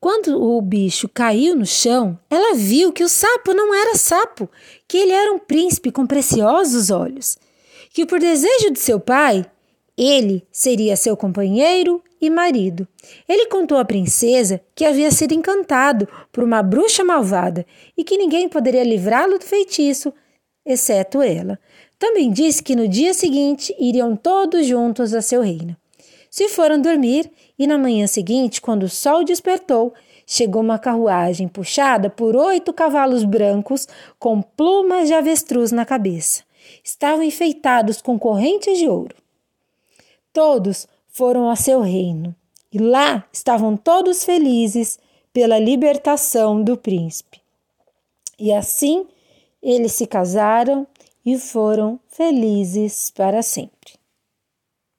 Quando o bicho caiu no chão, ela viu que o sapo não era sapo, que ele era um príncipe com preciosos olhos, que por desejo de seu pai, ele seria seu companheiro e marido. Ele contou à princesa que havia sido encantado por uma bruxa malvada e que ninguém poderia livrá-lo do feitiço, exceto ela. Também disse que no dia seguinte iriam todos juntos a seu reino. Se foram dormir e na manhã seguinte, quando o sol despertou, chegou uma carruagem puxada por oito cavalos brancos com plumas de avestruz na cabeça. Estavam enfeitados com correntes de ouro. Todos foram a seu reino e lá estavam todos felizes pela libertação do príncipe. E assim eles se casaram e foram felizes para sempre.